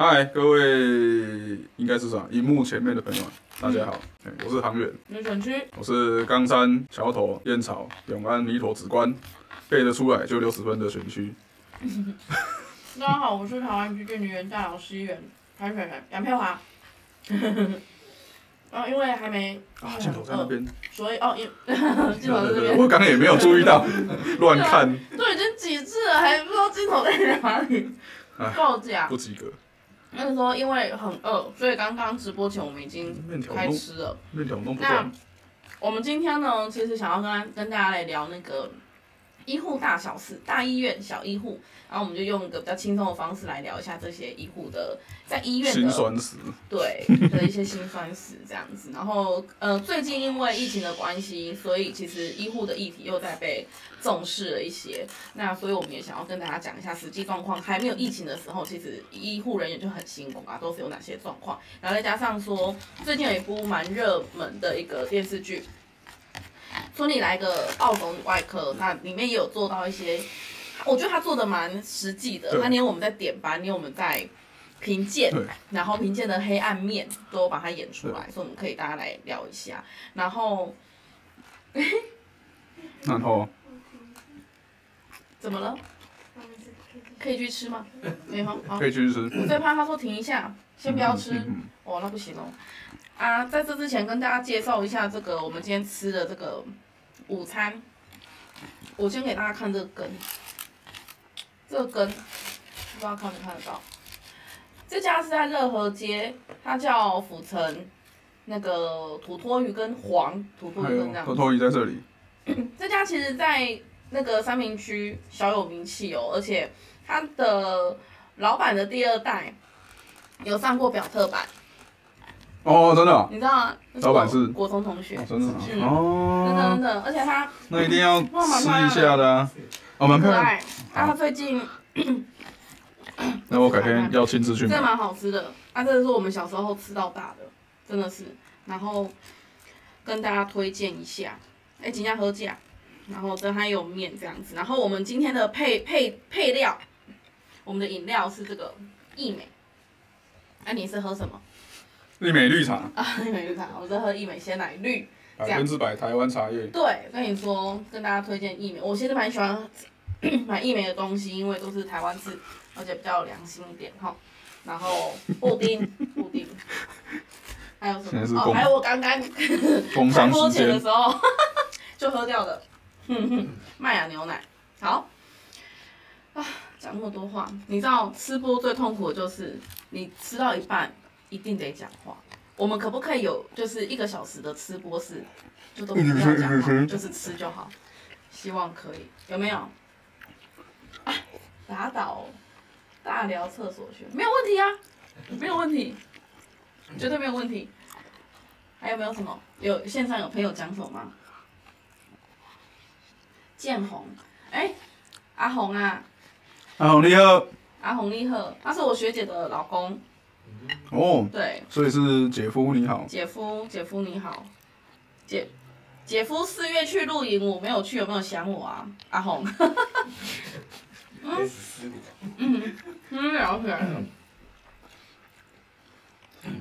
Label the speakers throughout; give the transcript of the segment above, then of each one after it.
Speaker 1: 嗨，各位应该是啥？荧幕前面的朋友们，大家好，嗯、我是航远，
Speaker 2: 你选区，
Speaker 1: 我是冈山桥头燕巢永安弥陀梓官，背得出来就六十分的选区。
Speaker 2: 大家好，我是台湾基进女园大老师议员参选人杨佩华。然 后因为还没
Speaker 1: 啊，镜头在那边，
Speaker 2: 所以哦，镜头在这边，
Speaker 1: 我刚刚也没有注意到，乱看，
Speaker 2: 都已经几次了，还不知道镜头在哪里，报价。
Speaker 1: 不及格。
Speaker 2: 那个时候因为很饿，所以刚刚直播前我们已经开吃了。
Speaker 1: 面条弄不
Speaker 2: 那我们今天呢，其实想要跟跟大家来聊那个医护大小事，大医院小医护。然后我们就用一个比较轻松的方式来聊一下这些医护的在医院的
Speaker 1: 辛酸史，
Speaker 2: 对的一些辛酸史这样子。然后呃，最近因为疫情的关系，所以其实医护的议题又在被重视了一些。那所以我们也想要跟大家讲一下实际状况。还没有疫情的时候，其实医护人员就很辛苦啊，都是有哪些状况。然后再加上说，最近有一部蛮热门的一个电视剧，说你来个澳洲外科，那里面也有做到一些。我觉得他做的蛮实际的，他连我们在点班，连我们在评鉴，然后评鉴的黑暗面都把它演出来，所以我们可以大家来聊一下。然后，
Speaker 1: 然后
Speaker 2: 怎么了？可以去吃吗？没有，好，
Speaker 1: 可以去吃。
Speaker 2: 我最怕他说停一下，先不要吃。哦，那不行哦。啊，在这之前跟大家介绍一下这个我们今天吃的这个午餐。我先给大家看这个根。这个根，不知道看没看得到。这家是在热河街，它叫府城那个土托鱼跟黄土托鱼跟这样。
Speaker 1: 土托鱼在这里。
Speaker 2: 这家其实，在那个三明区小有名气哦，而且它的老板的第二代有上过表特版。
Speaker 1: 哦，真的、哦。
Speaker 2: 你知道吗？
Speaker 1: 老板是
Speaker 2: 国中同学。
Speaker 1: 哦、真的、
Speaker 2: 嗯。
Speaker 1: 哦。
Speaker 2: 真的真的，而且他。
Speaker 1: 那一定要试一下的、啊。哦，蛮可爱。
Speaker 2: 啊，最近，
Speaker 1: 那我改天要亲自去买。
Speaker 2: 这蛮好吃的，啊，这是我们小时候吃到大的，真的是。然后跟大家推荐一下，哎、欸，今天喝价，然后这还有面这样子。然后我们今天的配配配料，我们的饮料是这个益美。哎、啊，你是喝什么？
Speaker 1: 义美绿茶。
Speaker 2: 啊，一美绿茶，我在喝一美鲜奶绿。
Speaker 1: 百分之百台湾茶叶。
Speaker 2: 对，跟你说，跟大家推荐一美。我其实蛮喜欢 买一美的东西，因为都是台湾制，而且比较良心一点哈。然后布丁，布丁，还有什么？哦，还有我刚刚 开播前的时候 就喝掉的麦芽牛奶。好啊，讲那么多话，你知道吃播最痛苦的就是你吃到一半一定得讲话。我们可不可以有就是一个小时的吃播室，就都不要讲话，就是吃就好，希望可以，有没有？啊，打倒，大聊厕所去，没有问题啊，没有问题，绝对没有问题。还有没有什么？有线上有朋友讲什么吗？建宏，哎、欸，阿宏啊，
Speaker 1: 阿宏你好，
Speaker 2: 阿宏你好，他是我学姐的老公。
Speaker 1: 哦，
Speaker 2: 对，
Speaker 1: 所以是姐夫你好，
Speaker 2: 姐夫姐夫你好，姐姐夫四月去露营，我没有去，有没有想我啊？阿红，嗯嗯，嗯，聊起来了，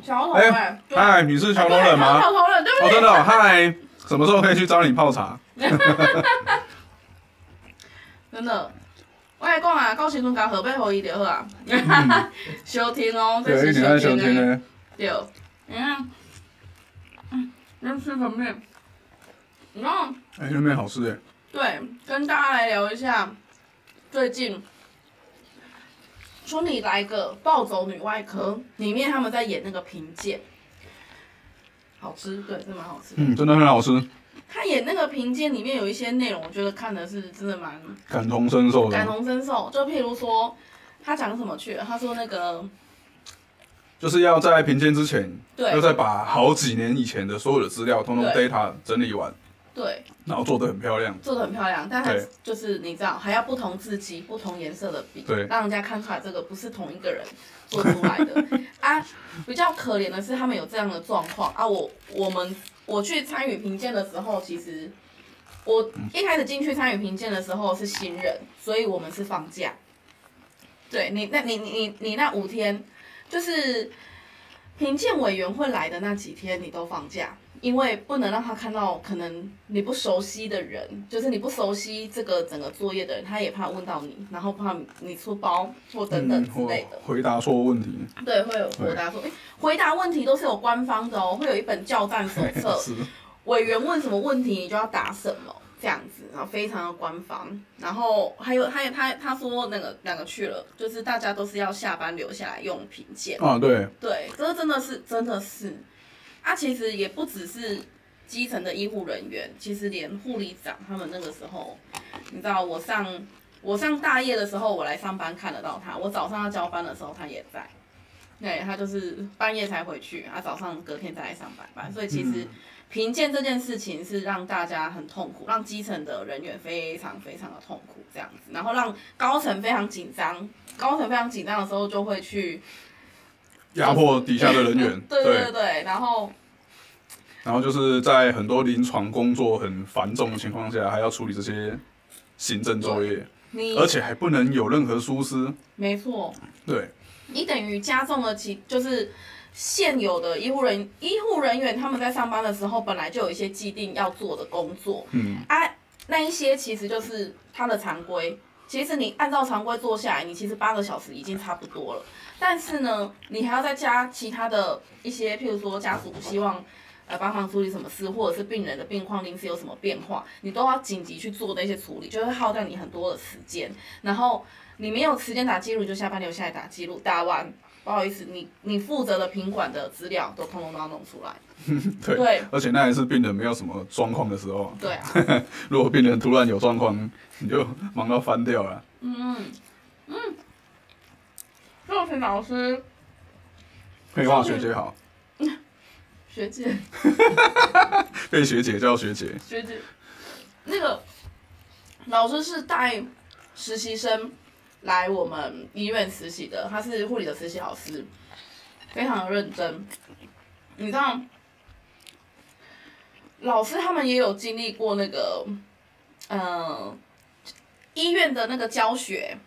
Speaker 2: 小头哎，
Speaker 1: 嗨，你是桥头人吗？
Speaker 2: 桥头人对不对？
Speaker 1: 哦，真的，嗨，什么时候可以去找你泡茶？
Speaker 2: 真的。我来讲啊，到时阵甲河北互伊就好啊，收听哦，这是收听的，对，嗯，嗯，先吃粉面，然后，
Speaker 1: 哎，这面好吃哎。
Speaker 2: 对，跟大家来聊一下，最近，说你来个暴走女外科，里面他们在演那个评鉴，好吃，对，真的蛮好吃，
Speaker 1: 嗯，真的很好吃。
Speaker 2: 他演那个评鉴里面有一些内容，我觉得看的是真的蛮
Speaker 1: 感同身受的。
Speaker 2: 感同身受，就譬如说，他讲什么去了？他说那个
Speaker 1: 就是要在评鉴之前，
Speaker 2: 对，
Speaker 1: 要再把好几年以前的所有的资料，通通 data 整理完，
Speaker 2: 对，
Speaker 1: 然后做的很漂亮，
Speaker 2: 做的很漂亮，但还就是你知道，还要不同字迹、不同颜色的笔，
Speaker 1: 对，
Speaker 2: 让人家看出来这个不是同一个人做出来的 啊。比较可怜的是，他们有这样的状况啊。我我们。我去参与评鉴的时候，其实我一开始进去参与评鉴的时候是新人，所以我们是放假。对你，那你你你你那五天，就是评鉴委员会来的那几天，你都放假。因为不能让他看到可能你不熟悉的人，就是你不熟悉这个整个作业的人，他也怕问到你，然后怕你出包或等等之类的。
Speaker 1: 嗯、回答错问题。
Speaker 2: 对，会有回答错。哎，回答问题都是有官方的哦，会有一本教战手册，委员问什么问题，你就要答什么，这样子，然后非常的官方。然后还有，还有他他说那个两个去了，就是大家都是要下班留下来用品鉴。
Speaker 1: 啊，对。
Speaker 2: 对，这真的是，真的是。他、啊、其实也不只是基层的医护人员，其实连护理长他们那个时候，你知道，我上我上大夜的时候，我来上班看得到他，我早上要交班的时候他也在，对，他就是半夜才回去，他早上隔天再来上班班，所以其实评鉴这件事情是让大家很痛苦，让基层的人员非常非常的痛苦这样子，然后让高层非常紧张，高层非常紧张的时候就会去。
Speaker 1: 压迫底下的人员，
Speaker 2: 对对对，对，然后，
Speaker 1: 然后就是在很多临床工作很繁重的情况下，还要处理这些行政作业，而且还不能有任何疏失。
Speaker 2: 没错，
Speaker 1: 对，
Speaker 2: 你等于加重了其就是现有的医护人医护人员他们在上班的时候本来就有一些既定要做的工作，嗯，啊，那一些其实就是他的常规。其实你按照常规做下来，你其实八个小时已经差不多了。但是呢，你还要再加其他的一些，譬如说家属希望呃帮忙处理什么事，或者是病人的病况临时有什么变化，你都要紧急去做那些处理，就会耗掉你很多的时间。然后你没有时间打记录，就下班留下来打记录，打完不好意思，你你负责的品管的资料都通通都要弄出来。
Speaker 1: 对，对，而且那还是病人没有什么状况的时候。
Speaker 2: 对啊，
Speaker 1: 如果病人突然有状况，你就忙到翻掉了。嗯嗯，
Speaker 2: 老师，
Speaker 1: 废话学姐好。
Speaker 2: 学姐，
Speaker 1: 被学姐叫学姐。
Speaker 2: 学姐，那个老师是带实习生来我们医院实习的，他是护理的实习老师，非常的认真。你知道？老师他们也有经历过那个，嗯、呃，医院的那个教学，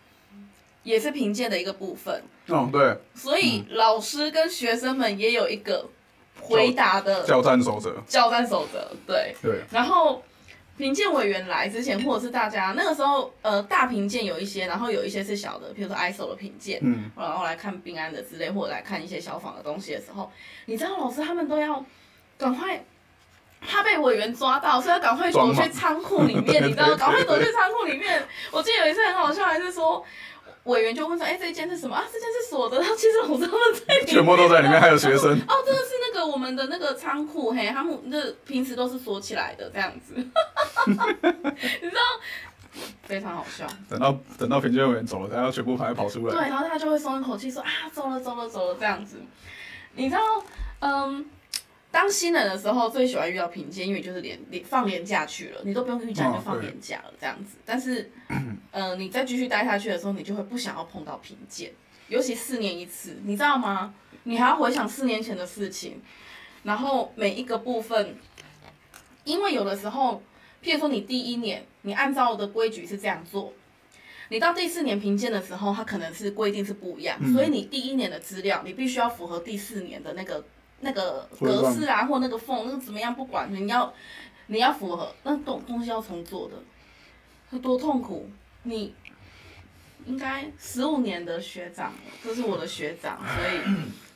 Speaker 2: 也是评鉴的一个部分。
Speaker 1: 哦，对。
Speaker 2: 所以老师跟学生们也有一个回答的
Speaker 1: 交战守则。
Speaker 2: 交战守则，对。
Speaker 1: 对。
Speaker 2: 然后评鉴委员来之前，或者是大家那个时候，呃，大评鉴有一些，然后有一些是小的，比如说 ISO 的评鉴，嗯，然后来看病安的之类，或者来看一些消防的东西的时候，你知道老师他们都要赶快。他被委员抓到，所以要赶快躲去仓库里面，你知道？赶快躲去仓库里面。我记得有一次很好笑，还是说委员就问说：“哎、欸，这一间是什么啊？这间是锁的。”然后其实老师他们在里面，
Speaker 1: 全部都在里面，还有学生。
Speaker 2: 哦，这个是那个我们的那个仓库，嘿，他们那平时都是锁起来的这样子。你知道，非常好笑。
Speaker 1: 等到等到评鉴委员走了，他要全部还跑出来。
Speaker 2: 对，然后他就会松一口气说：“啊，走了，走了，走了。”这样子。你知道，嗯。当新人的时候，最喜欢遇到评鉴，因为就是连连放年假去了，你都不用预假，你就放年假了这样子。但是，嗯、呃，你再继续待下去的时候，你就会不想要碰到评鉴，尤其四年一次，你知道吗？你还要回想四年前的事情，然后每一个部分，因为有的时候，譬如说你第一年你按照的规矩是这样做，你到第四年评鉴的时候，它可能是规定是不一样，嗯、所以你第一年的资料你必须要符合第四年的那个。那个格式啊，或那个缝，那个怎么样？不管你要，你要符合，那东东西要重做的，有多痛苦？你应该十五年的学长，这是我的学长，所以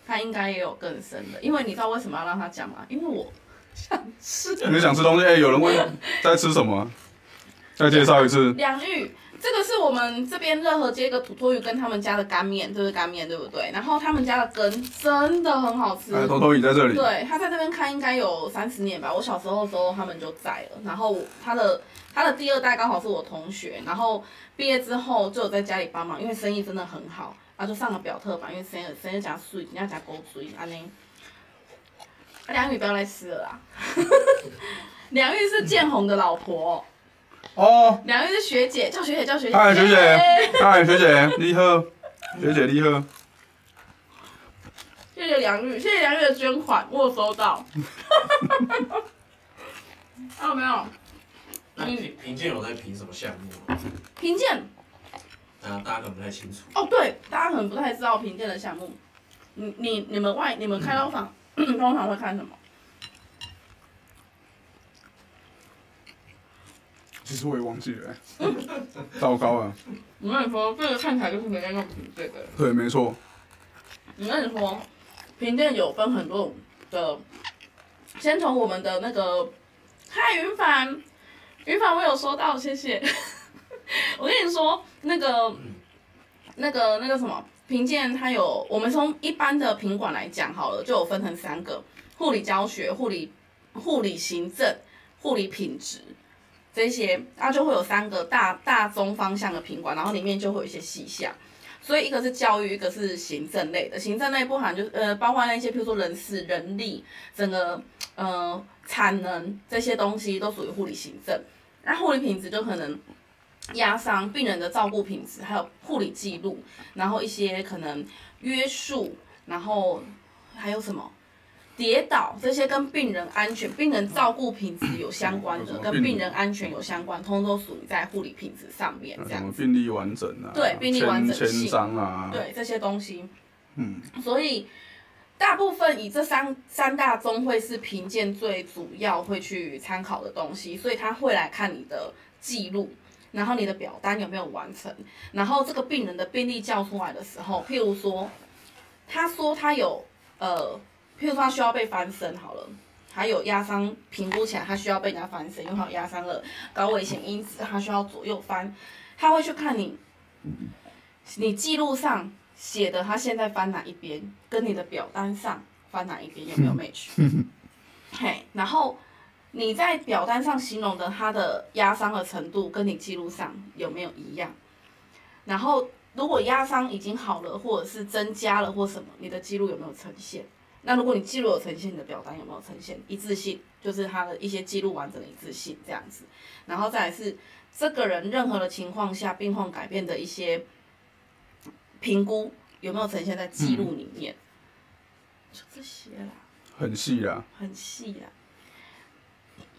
Speaker 2: 他应该也有更深的。因为你知道为什么要让他讲吗？因为我想吃。
Speaker 1: 你想吃东西？哎、欸，有人问在吃什么？再介绍一次。
Speaker 2: 两玉。这个是我们这边热河街一个土托鱼跟他们家的干面，这是干面对不对？然后他们家的羹真的很好吃。
Speaker 1: 哎，土托鱼在这里。
Speaker 2: 对，他在这边开应该有三十年吧。我小时候的时候他们就在了。然后他的他的第二代刚好是我同学，然后毕业之后就有在家里帮忙，因为生意真的很好，然后就上了表特吧，因为生意生意加水，人家加狗水，安尼。梁玉不要来吃了啦。梁玉是建宏的老婆。
Speaker 1: 哦，
Speaker 2: 两位是学姐，叫学姐叫学姐。
Speaker 1: 嗨，学姐，嗨，学姐，你好，学姐你好。
Speaker 2: 谢谢梁玉，谢谢梁玉的捐款，我有收到。还有没有？
Speaker 3: 那评评鉴有在评什么项目吗？
Speaker 2: 评鉴。
Speaker 3: 啊，大家可能不太清楚。
Speaker 2: 哦，对，大家可能不太知道评鉴的项目。你你你们外你们开刀房、嗯、通常会看什么？
Speaker 1: 其实我也忘记了、欸，糟糕啊！
Speaker 2: 我跟你说，这个看起来就是没在用凭这个。
Speaker 1: 对，没错。
Speaker 2: 我跟你说，评鉴有分很多的，先从我们的那个，嗨，云凡，云凡，我有收到，谢谢。我跟你说，那个，那个，那个什么评鉴，它有，我们从一般的品管来讲好了，就有分成三个：护理教学、护理、护理行政、护理品质。这些，它就会有三个大大中方向的品管，然后里面就会有一些细项。所以一个是教育，一个是行政类的。行政类不含就是呃，包括那些，譬如说人事、人力，整个呃产能这些东西都属于护理行政。那护理品质就可能压伤病人的照顾品质，还有护理记录，然后一些可能约束，然后还有什么？跌倒这些跟病人安全、病人照顾品质有相关的，跟病人安全有相关，通通都属于在护理品质上面。这样。
Speaker 1: 病历完整啊。
Speaker 2: 对，病历完整
Speaker 1: 性。啊。
Speaker 2: 对这些东西。
Speaker 1: 嗯。
Speaker 2: 所以大部分以这三三大宗会是评鉴最主要会去参考的东西，所以他会来看你的记录，然后你的表单有没有完成，然后这个病人的病历叫出来的时候，譬如说，他说他有呃。譬如说他需要被翻身好了，还有压伤评估起来他需要被人家翻身，因为他有压伤了高危险因子，他需要左右翻，他会去看你，你记录上写的他现在翻哪一边，跟你的表单上翻哪一边有没有 match？嘿，然后你在表单上形容的他的压伤的程度跟你记录上有没有一样？然后如果压伤已经好了，或者是增加了或什么，你的记录有没有呈现？那如果你记录有呈现，你的表单有没有呈现一致性？就是他的一些记录完整的一致性这样子，然后再来是这个人任何的情况下病况改变的一些评估有没有呈现在记录里面？就这些啦。
Speaker 1: 很细呀。
Speaker 2: 很细呀。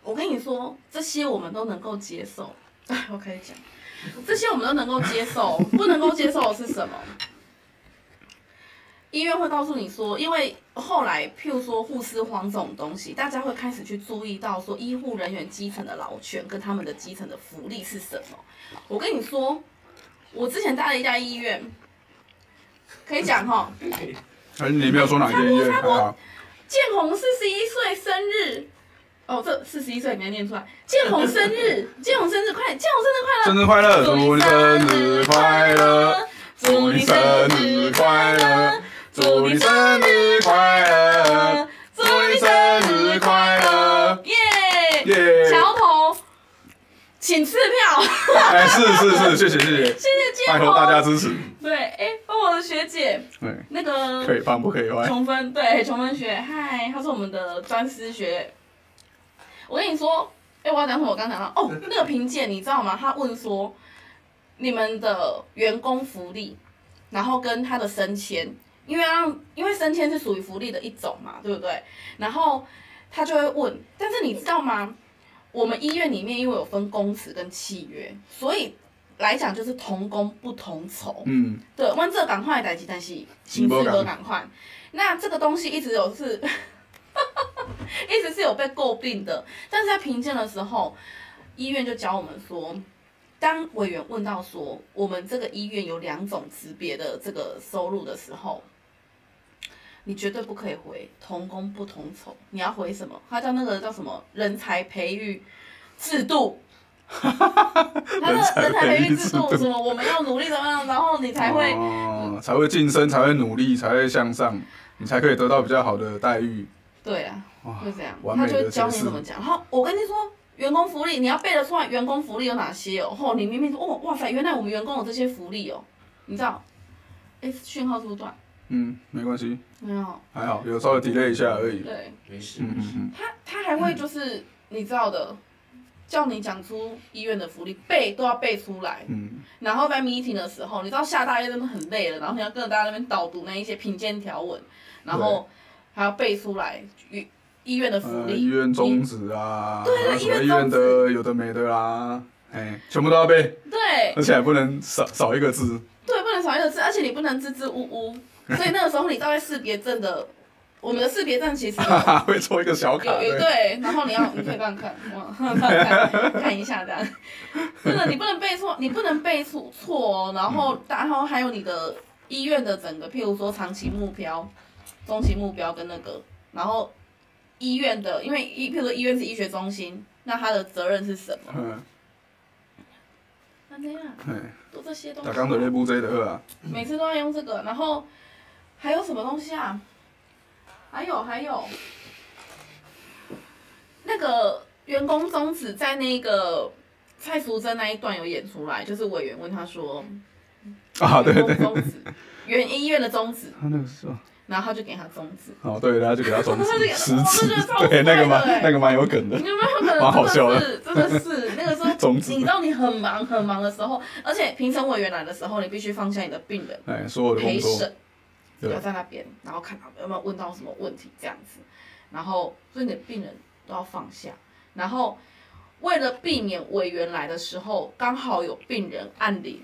Speaker 2: 我跟你说，这些我们都能够接受。哎，我可以讲，这些我们都能够接受，不能够接受的是什么？医院会告诉你说，因为后来譬如说护士荒这种东西，大家会开始去注意到说，医护人员基层的劳权跟他们的基层的福利是什么。我跟你说，我之前待了一家医院，可以讲哈。
Speaker 1: 哎，你没有说哪家医院？
Speaker 2: 建宏四十一岁生日，哦，这四十一岁你要念出来。建宏生日，建宏生日快，建宏生日快乐，
Speaker 1: 生日快乐，祝你生日快乐，祝你生日快乐。祝你生日快乐！祝你生日快乐！
Speaker 2: 耶耶！桥头，请赐票。
Speaker 1: 哎，是是是，谢谢谢谢。谢谢拜托大家支持。
Speaker 2: 对，哎，帮我的学姐。
Speaker 1: 对。
Speaker 2: 那个。
Speaker 1: 可以帮不可以换？
Speaker 2: 琼芬，对，琼芬学，嗨，她是我们的专师学。我跟你说，哎，我要讲什么？我刚讲到，哦，那个评鉴你知道吗？他问说，你们的员工福利，然后跟他的升迁。因为让，因为升迁是属于福利的一种嘛，对不对？然后他就会问，但是你知道吗？我们医院里面因为有分公职跟契约，所以来讲就是同工不同酬。
Speaker 1: 嗯，
Speaker 2: 对，问这赶快来，但是薪资都赶快。那这个东西一直有是，一直是有被诟病的。但是在评鉴的时候，医院就教我们说。当委员问到说，我们这个医院有两种级别的这个收入的时候，你绝对不可以回同工不同酬，你要回什么？他叫那个叫什么人才培育制度，他的人才培育制度什么？我们要努力怎么样，然后你才会、
Speaker 1: 哦、才会晋升，才会努力，才会向上，你才可以得到比较好的待遇。
Speaker 2: 对啊，就这样，他就教你怎么讲。然后我跟你说。员工福利，你要背得出来。员工福利有哪些哦？吼，你明明说，哦，哇塞，原来我们员工有这些福利哦。你知道？哎，讯号是不是断？
Speaker 1: 嗯，没关系。
Speaker 2: 没有。
Speaker 1: 还好，有稍微 delay 一下而已。
Speaker 2: 对，
Speaker 3: 没事。
Speaker 1: 嗯嗯嗯。
Speaker 2: 他他还会就是你知道的，叫你讲出医院的福利，背都要背出来。
Speaker 1: 嗯。
Speaker 2: 然后在 meeting 的时候，你知道下大夜真的很累了，然后你要跟着大家那边导读那一些评鉴条文，然后还要背出来。医院的福利，
Speaker 1: 呃、医院宗旨啊，
Speaker 2: 对对，
Speaker 1: 什么医院的有的没的啦，哎，全部都要背。
Speaker 2: 对，
Speaker 1: 而且还不能少少一个字。
Speaker 2: 对，不能少一个字，而且你不能支支吾吾。所以那个时候你照在识别证的，我们的识别证其实
Speaker 1: 会做一个小卡，
Speaker 2: 有有对，然后你要你可以这样看，哇，看看一下这样，真的你不能背错，你不能背错错哦，然后然后还有你的医院的整个，譬如说长期目标、中期目标跟那个，然后医院的，因为医譬如说医院是医学中心，那它的责任是什么？嗯，那这样，都这些东西。
Speaker 1: 打钢的内部这的啊，
Speaker 2: 每次都要用这个，然后还有什么东西啊？还有还有，那个员工宗旨在那个蔡淑珍那一段有演出来，就是委员问他说：“
Speaker 1: 啊，对对
Speaker 2: 宗旨，原医院的宗旨。”
Speaker 1: 他那个是吧？
Speaker 2: 然后他就给他宗旨。
Speaker 1: 哦，对，然后就给他宗旨。
Speaker 2: 实质，
Speaker 1: 对，那个蛮那个蛮有梗的，
Speaker 2: 有没有可能？
Speaker 1: 蛮好笑的，
Speaker 2: 真的是那个时候，你知道你很忙很忙的时候，而且评审委员来的时候，你必须放下你的病人，
Speaker 1: 哎，所有的工作。
Speaker 2: 要在那边，然后看他有没有问到什么问题，这样子，然后所以你的病人都要放下，然后为了避免委员来的时候刚好有病人按铃，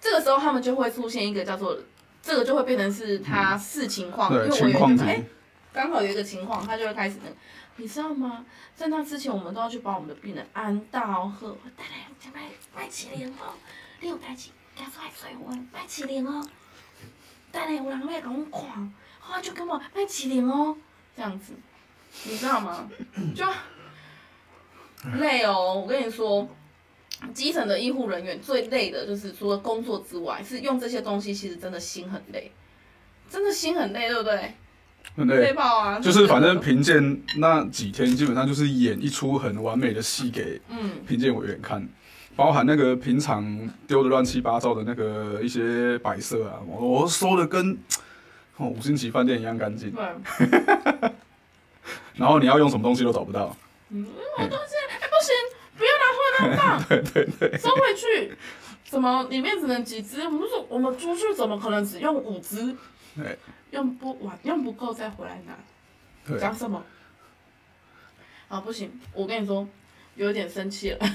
Speaker 2: 这个时候他们就会出现一个叫做，这个就会变成是他视情况，
Speaker 1: 嗯、
Speaker 2: 因为委员就哎刚好有一个情况，他就会开始那个，你知道吗？在那之前我们都要去把我们的病人安到好，带来前排麦起莲哦，你有带起带出来水温麦起莲哦。带来有人会给我看，后来就跟我卖起灵哦，这样子，你知道吗？就累哦。我跟你说，基层的医护人员最累的就是除了工作之外，是用这些东西，其实真的心很累，真的心很累，对不对？
Speaker 1: 很累。累爆啊！就是反正评鉴那几天，基本上就是演一出很完美的戏给评鉴委员看。包含那个平常丢的乱七八糟的那个一些摆设啊，我收的跟哦五星级饭店一样干净。对。然后你要用什么东西都找不到。
Speaker 2: 嗯，东西？哎、欸，不行，不要拿回来放。
Speaker 1: 对对对。
Speaker 2: 收回去。怎么里面只能几只？我们说我们出去怎么可能只用五只？
Speaker 1: 对。
Speaker 2: 用不完，用不够再回来拿。
Speaker 1: 对。
Speaker 2: 讲什么？啊，不行，我跟你说。有点生气了，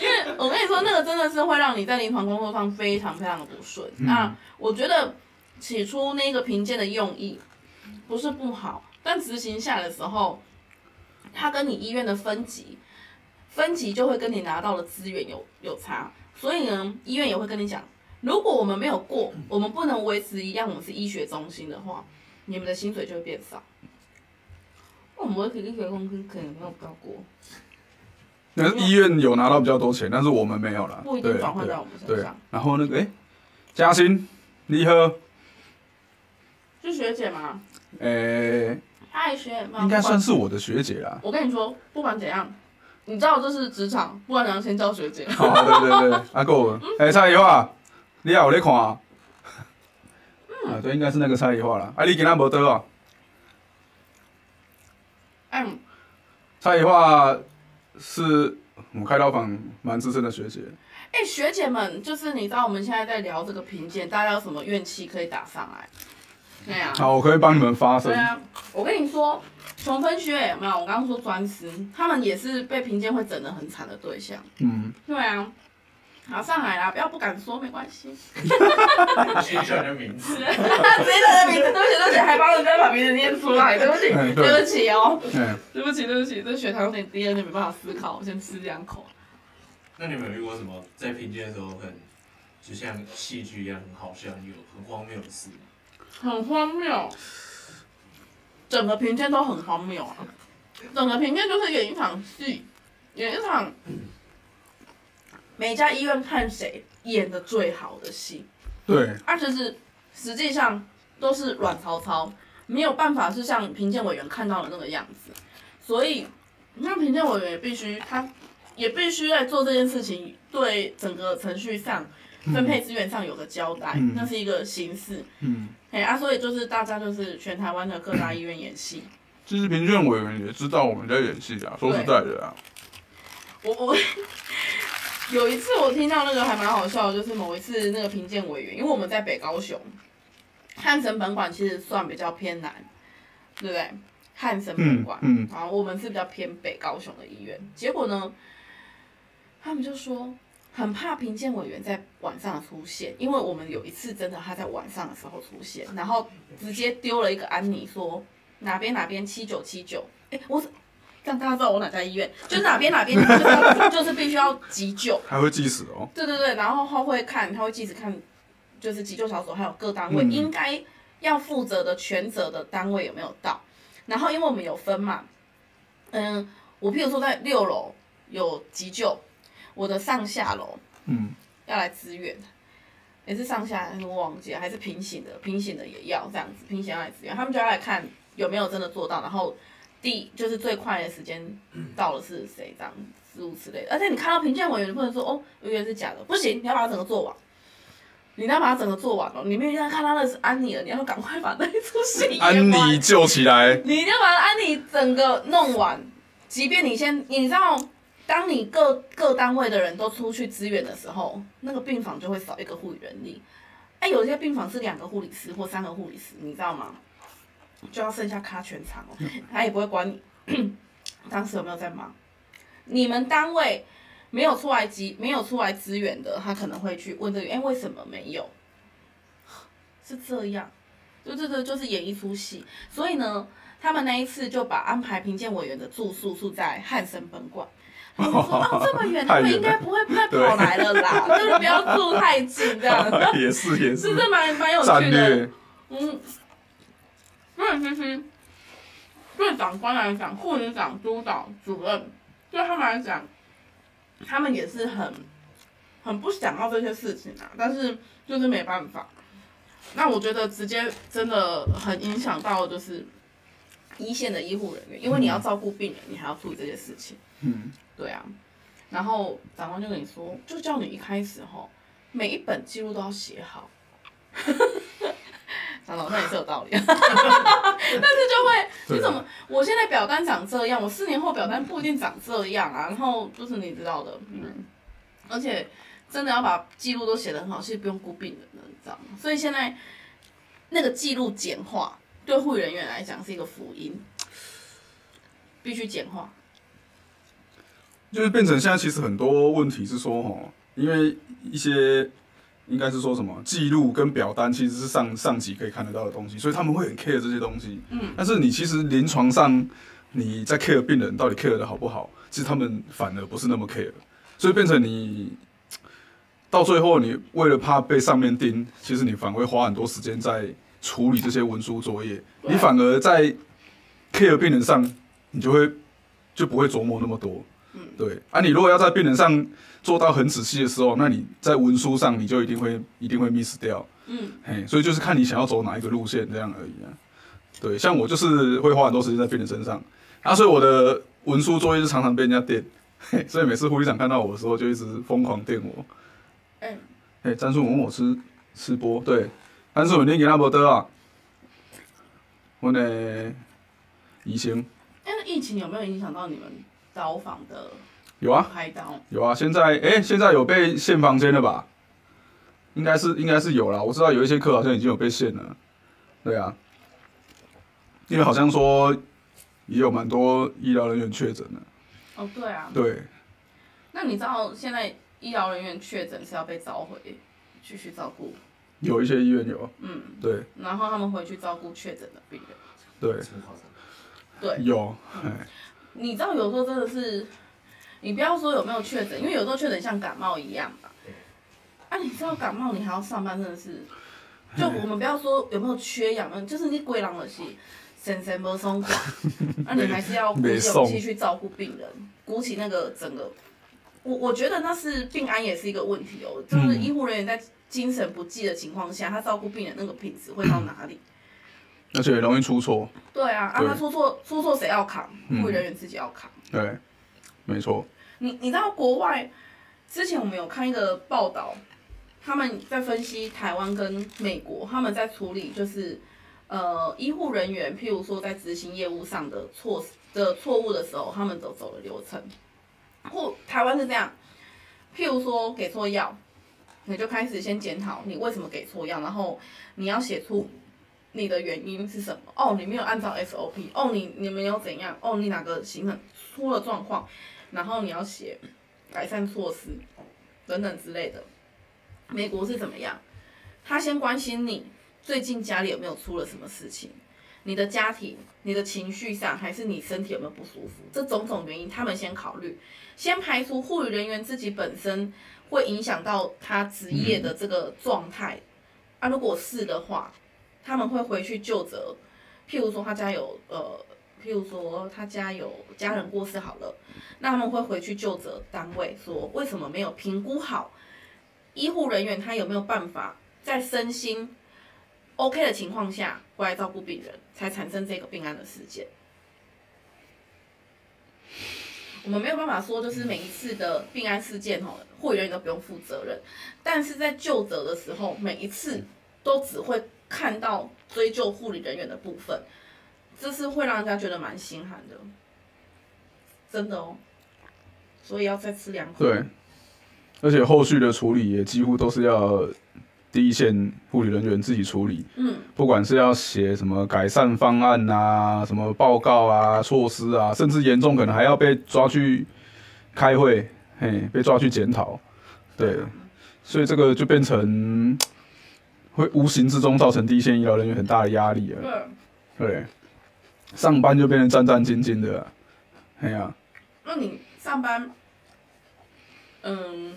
Speaker 2: 因为我跟你说，那个真的是会让你在临床工作上非常非常的不顺。嗯、那我觉得起初那个评鉴的用意不是不好，但执行下的时候，它跟你医院的分级分级就会跟你拿到的资源有有差，所以呢，医院也会跟你讲，如果我们没有过，我们不能维持一样，我们是医学中心的话，你们的薪水就会变少。我们体力学公司可能没有高过。
Speaker 1: 那医院有拿到比较多钱，但是我们没有了。
Speaker 2: 不一定转换在我们身上。
Speaker 1: 然后那个，哎，嘉欣，你好。
Speaker 2: 是学姐吗？
Speaker 1: 诶。
Speaker 2: 嗨，学姐。
Speaker 1: 应该算是我的学姐啦。
Speaker 2: 我跟你说，不管怎样，你知道这是职场，不管怎样先叫学姐。
Speaker 1: 好，对对对，阿哥。哎，蔡宜华，你也有在看啊？啊，对，应该是那个蔡宜华啦。啊，你今仔无倒啊？
Speaker 2: 嗯。
Speaker 1: 蔡宜桦。是我们开刀房蛮资深的学姐。
Speaker 2: 哎、欸，学姐们，就是你知道我们现在在聊这个评鉴，大家有什么怨气可以打上来？对啊。
Speaker 1: 好，我可以帮你们发声。
Speaker 2: 对啊，我跟你说，穷分学有没有？我刚刚说专师，他们也是被评鉴会整得很惨的对象。嗯。对啊。好，上来啦，不要不敢说，没关系。
Speaker 3: 写出来的名字。写出
Speaker 2: 来的名字，对不起，对不起，还帮人家把名字念出来，对不起，对不起哦。对不起，对不起，这血糖有点低，有点没办法思考，我先吃两口。
Speaker 3: 那你们有遇过什么在评鉴的时候很，就像戏剧一样很好笑，有很荒谬的事吗？
Speaker 2: 很荒谬。整个评鉴都很荒谬啊！整个评鉴就是演一场戏，演一场。每家医院看谁演的最好的戏，
Speaker 1: 对，
Speaker 2: 而且是实际上都是软曹操，没有办法是像评鉴委员看到的那个样子，所以那评鉴委员也必须他也必须在做这件事情，对整个程序上分配资源上有个交代，嗯、那是一个形式，嗯，哎啊，所以就是大家就是全台湾的各大医院演戏，
Speaker 1: 其实评鉴委员也知道我们在演戏啊，说实在的啊，
Speaker 2: 我我。有一次我听到那个还蛮好笑的，就是某一次那个评鉴委员，因为我们在北高雄，汉神本馆其实算比较偏南，对不对？汉神本馆，嗯，然后我们是比较偏北高雄的医院。结果呢，他们就说很怕评鉴委员在晚上出现，因为我们有一次真的他在晚上的时候出现，然后直接丢了一个安妮说哪边哪边七九七九，哎，我让大家知道我哪家医院，就是哪边哪边就是 就是必须要急救，
Speaker 1: 还会计时哦。
Speaker 2: 对对对，然后他会看，他会计时看，就是急救小组还有各单位、嗯、应该要负责的全责的单位有没有到，然后因为我们有分嘛，嗯，我譬如说在六楼有急救。我的上下楼，嗯，要来支援，也是上下，我忘记了，还是平行的，平行的也要这样子，平行要来支援，他们就要来看有没有真的做到，然后第就是最快的时间到了是谁这样子，诸如此类的。而且你看到评鉴委员，你不能说哦，有点是假的，不行，你要把它整个做完，你要把它整个做完哦。你没有看到那是安妮了，你要赶快把那一出戏
Speaker 1: 安妮救起来，
Speaker 2: 你一定要把安妮整个弄完，即便你先，你知道。当你各各单位的人都出去支援的时候，那个病房就会少一个护理人力。哎，有些病房是两个护理师或三个护理师，你知道吗？就要剩下卡全场哦，他也不会管你当时有没有在忙。你们单位没有出来支没有出来支援的，他可能会去问这个，哎，为什么没有？是这样，就这个就是演一出戏。所以呢，他们那一次就把安排评鉴委员的住宿住在汉森本馆。我说哦，这么远，他们应该不会再跑来了啦，就是不要住太近这样。
Speaker 1: 也是也是，
Speaker 2: 是不是蛮蛮有趣的？嗯，所以其实对长官来讲，护理长、督导、主任，对他们来讲，他们也是很很不想要这些事情啊，但是就是没办法。那我觉得直接真的很影响到就是一线的医护人员，因为你要照顾病人，你还要处理这些事情。嗯。对啊，然后长官就跟你说，就叫你一开始吼，每一本记录都要写好。长老，那也是有道理，但是就会你怎么？我现在表单长这样，我四年后表单不一定长这样啊。然后就是你知道的，嗯，而且真的要把记录都写得很好，其实不用顾病人的，你知道吗？所以现在那个记录简化，对护理人员来讲是一个福音，必须简化。
Speaker 1: 就是变成现在其实很多问题是说哈，因为一些应该是说什么记录跟表单其实是上上级可以看得到的东西，所以他们会很 care 这些东西。嗯，但是你其实临床上你在 care 病人到底 care 的好不好，其实他们反而不是那么 care，所以变成你到最后你为了怕被上面盯，其实你反而会花很多时间在处理这些文书作业，你反而在 care 病人上，你就会就不会琢磨那么多。对啊，你如果要在病人上做到很仔细的时候，那你在文书上你就一定会一定会 miss 掉。嗯，嘿，所以就是看你想要走哪一个路线这样而已啊。对，像我就是会花很多时间在病人身上，啊，所以我的文书作业是常常被人家电，嘿，所以每次护理长看到我的时候就一直疯狂电我。哎，哎，詹叔问我吃吃播，对，詹叔你给他不得啊？我呢，医生。
Speaker 2: 哎，那疫情有没有影响到你们？刀房的
Speaker 1: 有啊，
Speaker 2: 开刀
Speaker 1: 有啊，现在哎、欸，现在有被限房间了吧？应该是应该是有啦，我知道有一些课好像已经有被限了，对啊，因为好像说也有蛮多医疗人员确诊的。
Speaker 2: 哦，对啊。
Speaker 1: 对。
Speaker 2: 那你知道现在医疗人员确诊是要被召回继续照顾？
Speaker 1: 有一些医院有。嗯。对。
Speaker 2: 然后他们回去照顾确诊的病人。
Speaker 1: 对。
Speaker 2: 对。
Speaker 1: 有。
Speaker 2: 嗯你知道有时候真的是，你不要说有没有确诊，因为有时候确诊像感冒一样嘛。啊，你知道感冒你还要上班，真的是，就我们不要说有没有缺氧，就是你鬼狼的是神神不松垮，那你还是要鼓起勇气去照顾病人，鼓起那个整个，我我觉得那是病安也是一个问题哦，就是医护人员在精神不济的情况下，他照顾病人那个品质会到哪里？
Speaker 1: 而且容易出错。
Speaker 2: 对啊，啊，他出错，出错谁要扛？护理人员自己要扛。
Speaker 1: 嗯、对，没错。
Speaker 2: 你你知道国外之前我们有看一个报道，他们在分析台湾跟美国，他们在处理就是呃医护人员，譬如说在执行业务上的错的错误的时候，他们走走了流程。或台湾是这样，譬如说给错药，你就开始先检讨你为什么给错药，然后你要写出。你的原因是什么？哦，你没有按照 SOP。哦，你你没有怎样？哦，你哪个行程出了状况？然后你要写改善措施。等等之类的。美国是怎么样？他先关心你最近家里有没有出了什么事情，你的家庭、你的情绪上，还是你身体有没有不舒服，这种种原因他们先考虑，先排除护理人员自己本身会影响到他职业的这个状态。啊，如果是的话，他们会回去就责。譬如说他家有呃，譬如说他家有家人过世好了，那他们会回去就责单位说，为什么没有评估好医护人员他有没有办法在身心 OK 的情况下过来照顾病人，才产生这个病案的事件。我们没有办法说，就是每一次的病案事件吼，护理人员都不用负责任，但是在就责的时候，每一次都只会。看到追究护理人员的部分，这是会让人家觉得蛮心寒的，真的哦。所以要再吃两口。
Speaker 1: 对，而且后续的处理也几乎都是要第一线护理人员自己处理。嗯，不管是要写什么改善方案啊，什么报告啊、措施啊，甚至严重可能还要被抓去开会，嘿，被抓去检讨。对，所以这个就变成。会无形之中造成第一线医疗人员很大的压力啊！对，对，上班就变成战战兢兢的，哎呀。
Speaker 2: 那你上班，嗯，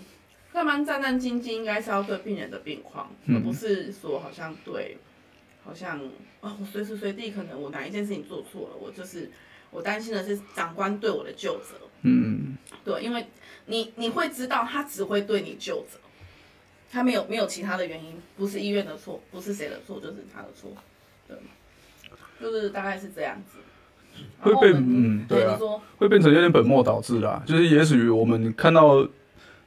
Speaker 2: 上班战战兢兢，应该是要对病人的病况，嗯、而不是说好像对，好像哦，我随时随地可能我哪一件事情做错了，我就是我担心的是长官对我的究责。嗯，对，因为你你会知道他只会对你究责。他没有没有其他的原因，不是医院的错，不是谁的错，就是他的错，对，就是大概是这样子。
Speaker 1: 会被，嗯，对啊，会变成有点本末倒置啦。就是也许我们看到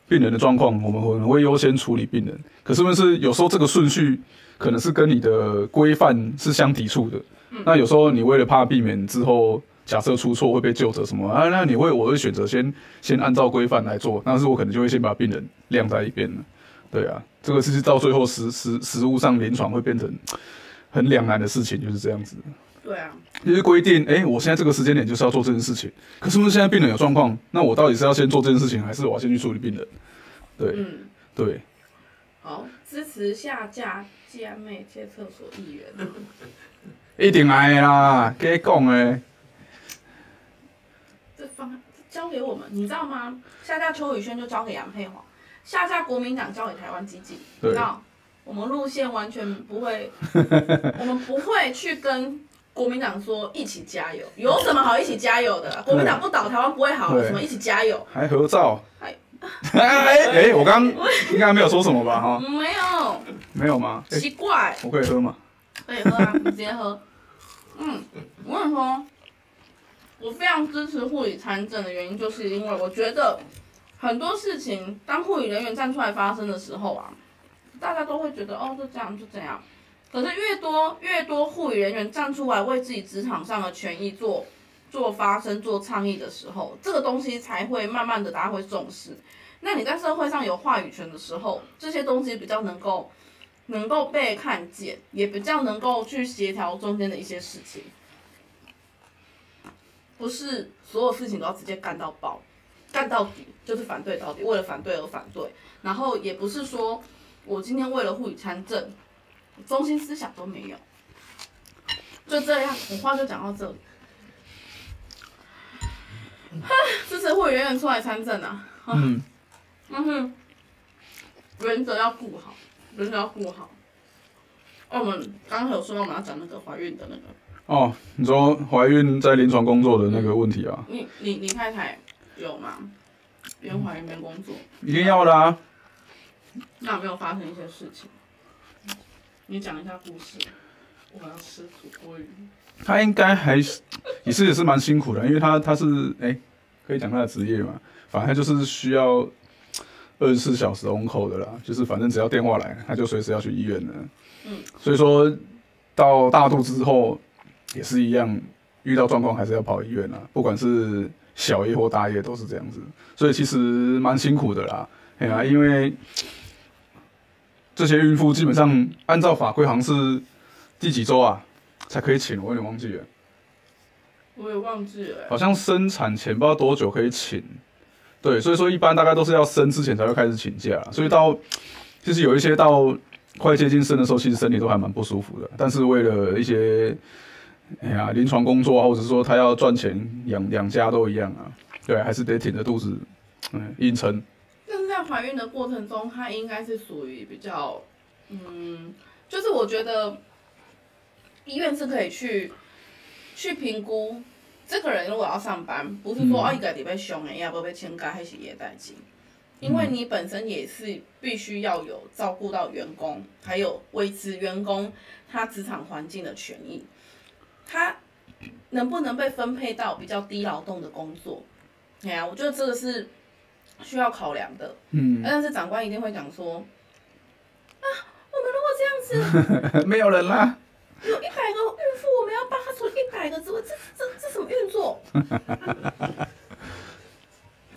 Speaker 1: 病人的状况，我们可能会优先处理病人，可是不是有时候这个顺序可能是跟你的规范是相抵触的。嗯、那有时候你为了怕避免之后假设出错会被救责什么啊，那你会我会选择先先按照规范来做，但是我可能就会先把病人晾在一边了。对啊，这个是到最后实实实物上临床会变成很两难的事情，就是这样子。
Speaker 2: 对啊，
Speaker 1: 就是规定，哎，我现在这个时间点就是要做这件事情，可是不是现在病人有状况，那我到底是要先做这件事情，还是我要先去处理病人？对，嗯，对。
Speaker 2: 好，支持下架姐妹借厕所议员。
Speaker 1: 一定爱啦，给讲诶。
Speaker 2: 这方交给我们，你知道吗？下架邱宇轩就交给杨佩华。下下国民党交给台湾基金，你知道，我们路线完全不会，我们不会去跟国民党说一起加油，有什么好一起加油的？国民党不倒，台湾不会好，什么一起加油？
Speaker 1: 还合照？还哎 哎，我刚应该没有说什么吧？哈，
Speaker 2: 没有，
Speaker 1: 没有吗？
Speaker 2: 奇怪，
Speaker 1: 我可以喝吗？
Speaker 2: 可以喝啊，你直接喝。嗯，我跟你说，我非常支持护理参政的原因，就是因为我觉得。很多事情，当护理人员站出来发声的时候啊，大家都会觉得哦，就这样，就这样。可是越多越多护理人员站出来为自己职场上的权益做做发声、做倡议的时候，这个东西才会慢慢的大家会重视。那你在社会上有话语权的时候，这些东西比较能够能够被看见，也比较能够去协调中间的一些事情，不是所有事情都要直接干到爆。干到底就是反对到底，为了反对而反对，然后也不是说我今天为了护理参政，中心思想都没有，就这样，我话就讲到这里。哈，支持护理人员出来参政啊！嗯，嗯哼，原则要顾好，原则要顾好。哦，我们刚刚有说到我们要讲那个怀孕的那个。
Speaker 1: 哦，你说怀孕在临床工作的那个问题啊？
Speaker 2: 你你你太太。有吗？边怀孕边工作，
Speaker 1: 一定要的啊。
Speaker 2: 那有没有发生一些事情？你讲一下故事。我要吃土锅鱼。
Speaker 1: 他应该还是也是也是蛮辛苦的，因为他他是哎、欸，可以讲他的职业嘛，反正就是需要二十四小时 on call 的啦，就是反正只要电话来，他就随时要去医院的。嗯。所以说到大肚之后也是一样，遇到状况还是要跑医院啊，不管是。小夜或大夜都是这样子，所以其实蛮辛苦的啦。哎呀，因为这些孕妇基本上按照法规，好像是第几周啊才可以请，我有点忘记了。
Speaker 2: 我也忘记了。
Speaker 1: 好像生产前不知道多久可以请，对，所以说一般大概都是要生之前才会开始请假，所以到其实有一些到快接近生的时候，其实身体都还蛮不舒服的。但是为了一些哎呀临床工作啊，或者说他要赚钱养两家都一样啊，对，还是得挺着肚子嗯硬撑。
Speaker 2: 但是在怀孕的过程中，他应该是属于比较嗯，就是我觉得医院是可以去去评估。这个人如果要上班，不是说哦，一个礼拜凶哎，要不被请假还是也带劲，因为你本身也是必须要有照顾到员工，还有维持员工他职场环境的权益，他能不能被分配到比较低劳动的工作？哎呀，我觉得这个是需要考量的。嗯，但是长官一定会讲说，啊，我们如果这样子，
Speaker 1: 没有人啦。
Speaker 2: 有一百个孕妇，我们要帮他出一百个职位，这这这什么运作？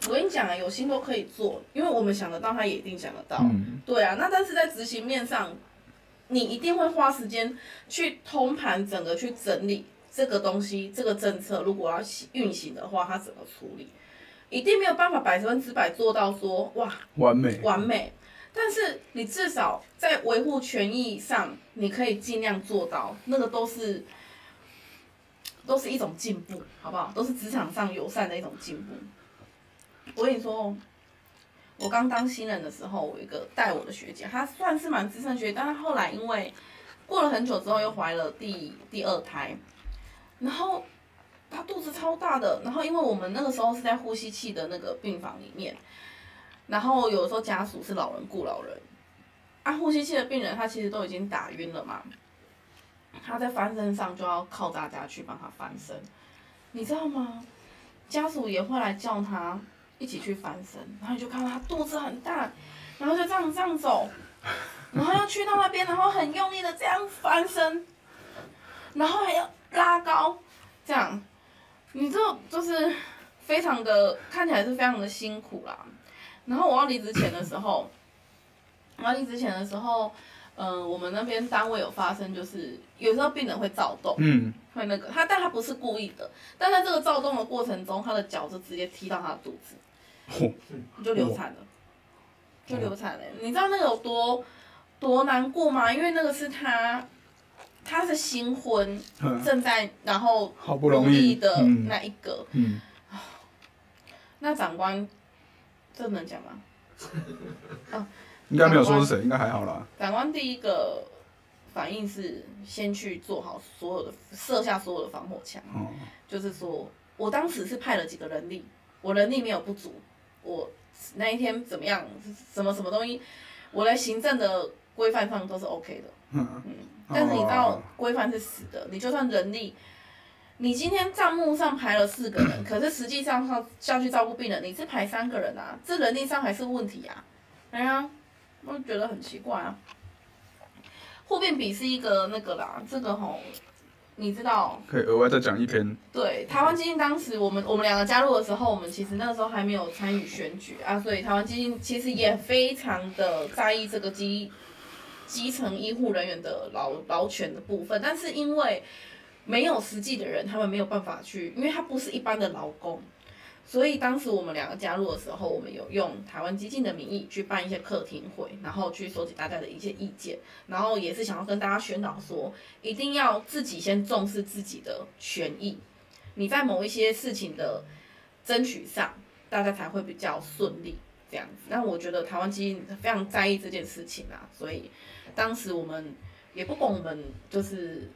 Speaker 2: 我跟你讲啊，有心都可以做，因为我们想得到，他也一定想得到。嗯、对啊，那但是在执行面上，你一定会花时间去通盘整个去整理这个东西，这个政策如果要运行的话，它怎么处理？一定没有办法百分之百做到说哇
Speaker 1: 完美
Speaker 2: 完美。但是你至少在维护权益上，你可以尽量做到，那个都是都是一种进步，好不好？都是职场上友善的一种进步。我跟你说，我刚当新人的时候，我一个带我的学姐，她算是蛮资深学姐，但是后来因为过了很久之后又怀了第第二胎，然后她肚子超大的，然后因为我们那个时候是在呼吸器的那个病房里面。然后有的时候家属是老人顾老人，啊，呼吸器的病人他其实都已经打晕了嘛，他在翻身上就要靠大家去帮他翻身，你知道吗？家属也会来叫他一起去翻身，然后你就看到他肚子很大，然后就这样这样走，然后要去到那边，然后很用力的这样翻身，然后还要拉高，这样，你这就是非常的看起来是非常的辛苦啦。然后我要离职前的时候，我要离职前的时候，嗯、呃，我们那边单位有发生，就是有时候病人会躁动，嗯，会那个他，但他不是故意的，但在这个躁动的过程中，他的脚就直接踢到他的肚子，就流产了，就流产了。你知道那个有多多难过吗？因为那个是他，他是新婚，正在然后
Speaker 1: 好不容易
Speaker 2: 的那一个，嗯，那长官。这能讲吗？
Speaker 1: 啊，应该没有说是谁，应该还好啦。
Speaker 2: 长官第一个反应是先去做好所有的设下所有的防火墙，哦、就是说我当时是派了几个人力，我人力没有不足，我那一天怎么样，什么什么东西，我在行政的规范上都是 OK 的，嗯，嗯，但是你知道规范是死的，你就算人力。你今天账目上排了四个人，可是实际上上下去照顾病人，你是排三个人啊，这人力上还是问题啊？哎呀，我觉得很奇怪啊。护病比是一个那个啦，这个吼，你知道？
Speaker 1: 可以额外再讲一篇。
Speaker 2: 对，台湾基金当时我们我们两个加入的时候，我们其实那个时候还没有参与选举啊，所以台湾基金其实也非常的在意这个基基层医护人员的劳劳权的部分，但是因为。没有实际的人，他们没有办法去，因为他不是一般的劳工，所以当时我们两个加入的时候，我们有用台湾基金的名义去办一些客厅会，然后去收集大家的一些意见，然后也是想要跟大家宣导说，一定要自己先重视自己的权益，你在某一些事情的争取上，大家才会比较顺利这样子。那我觉得台湾基金非常在意这件事情啊，所以当时我们也不管我们就是。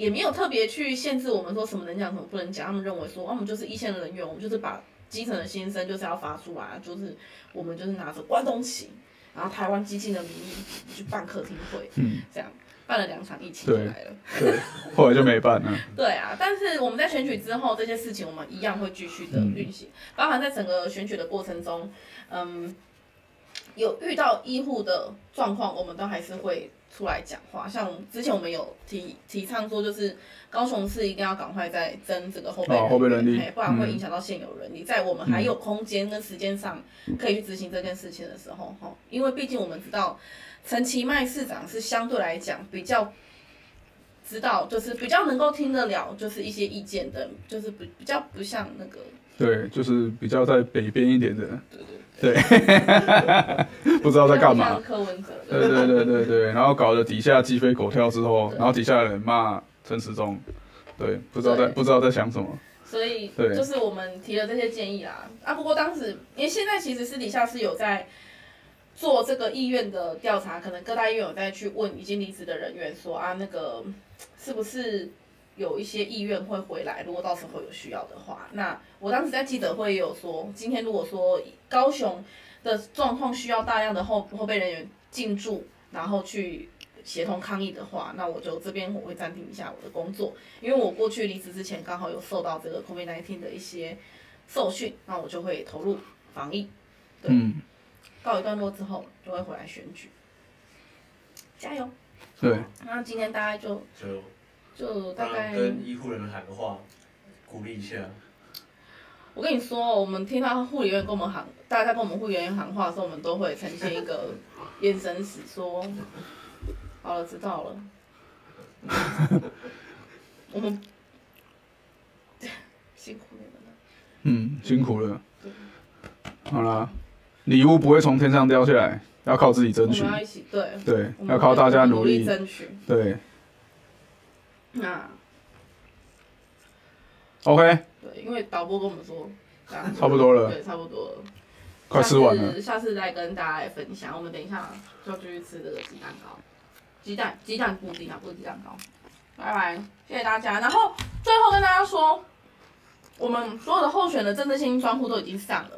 Speaker 2: 也没有特别去限制我们说什么能讲什么不能讲，他们认为说，我们就是一线的人员，我们就是把基层的心声就是要发出来，就是我们就是拿着关东旗，然后台湾激进的名义去办客厅会，嗯，这样办了两场，疫情就来了，
Speaker 1: 对，后来就没办了。
Speaker 2: 对啊，但是我们在选举之后，这些事情我们一样会继续的运行，嗯、包含在整个选举的过程中，嗯，有遇到医护的状况，我们都还是会。出来讲话，像之前我们有提提倡说，就是高雄市一定要赶快再增这个后备后备人力，不然会影响到现有人力。嗯、在我们还有空间跟时间上可以去执行这件事情的时候，哈，因为毕竟我们知道陈其迈市长是相对来讲比较知道，就是比较能够听得了，就是一些意见的，就是比比较不像那个
Speaker 1: 对，就是比较在北边一点的。
Speaker 2: 对对
Speaker 1: 对，不知道在干嘛。
Speaker 2: 柯文哲。
Speaker 1: 对对对对对，然后搞得底下鸡飞狗跳之后，然后底下的人骂陈时中，对，不知道在不知道在想什么。
Speaker 2: 所以，对，就是我们提了这些建议啦。啊，不过当时因为现在其实私底下是有在做这个意愿的调查，可能各大医院有在去问已经离职的人员说啊，那个是不是？有一些意愿会回来，如果到时候有需要的话，那我当时在记者会也有说，今天如果说高雄的状况需要大量的后后备人员进驻，然后去协同抗疫的话，那我就这边我会暂停一下我的工作，因为我过去离职之前刚好有受到这个 COVID-19 的一些受训，那我就会投入防疫。对，嗯，告一段落之后就会回来选举，加油。
Speaker 1: 对，
Speaker 2: 那今天大家就。就就大概
Speaker 3: 跟医护人员喊个话，鼓励一下。
Speaker 2: 我跟你说，我们听到护理员跟我们喊，大家在跟我们护理员喊话的时候，我们都会呈现一个眼神死，说好了，知道了。我们辛苦你们了。
Speaker 1: 嗯，辛苦了。好啦，礼物不会从天上掉下来，要靠自己争取。
Speaker 2: 我们要一起对。
Speaker 1: 对，要靠大家努力
Speaker 2: 争取。
Speaker 1: 对。
Speaker 2: 那
Speaker 1: ，OK。
Speaker 2: 对，因为导播跟我们说，
Speaker 1: 差不多了。
Speaker 2: 对，差不多了。
Speaker 1: 快吃完了。
Speaker 2: 下次再跟大家来分享。我们等一下就继续吃这个鸡蛋糕，鸡蛋鸡蛋布丁啊，不是鸡蛋糕。拜拜，谢谢大家。然后最后跟大家说，我们所有的候选的政治信箱专户都已经上了。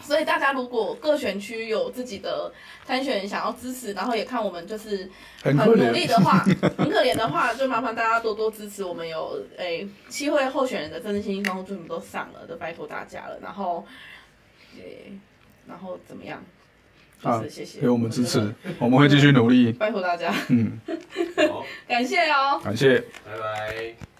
Speaker 2: 所以大家如果各选区有自己的参选人想要支持，然后也看我们就是很努力的话，很可怜的话，就麻烦大家多多支持。我们有诶七位候选人的政治信息方全部都上了，都拜托大家了。然后，诶，然后怎么样？就是谢谢，
Speaker 1: 给我们支持，我们会继续努力。
Speaker 2: 拜托大家，
Speaker 1: 嗯，
Speaker 2: 好，感谢哦，
Speaker 1: 感谢，
Speaker 3: 拜拜。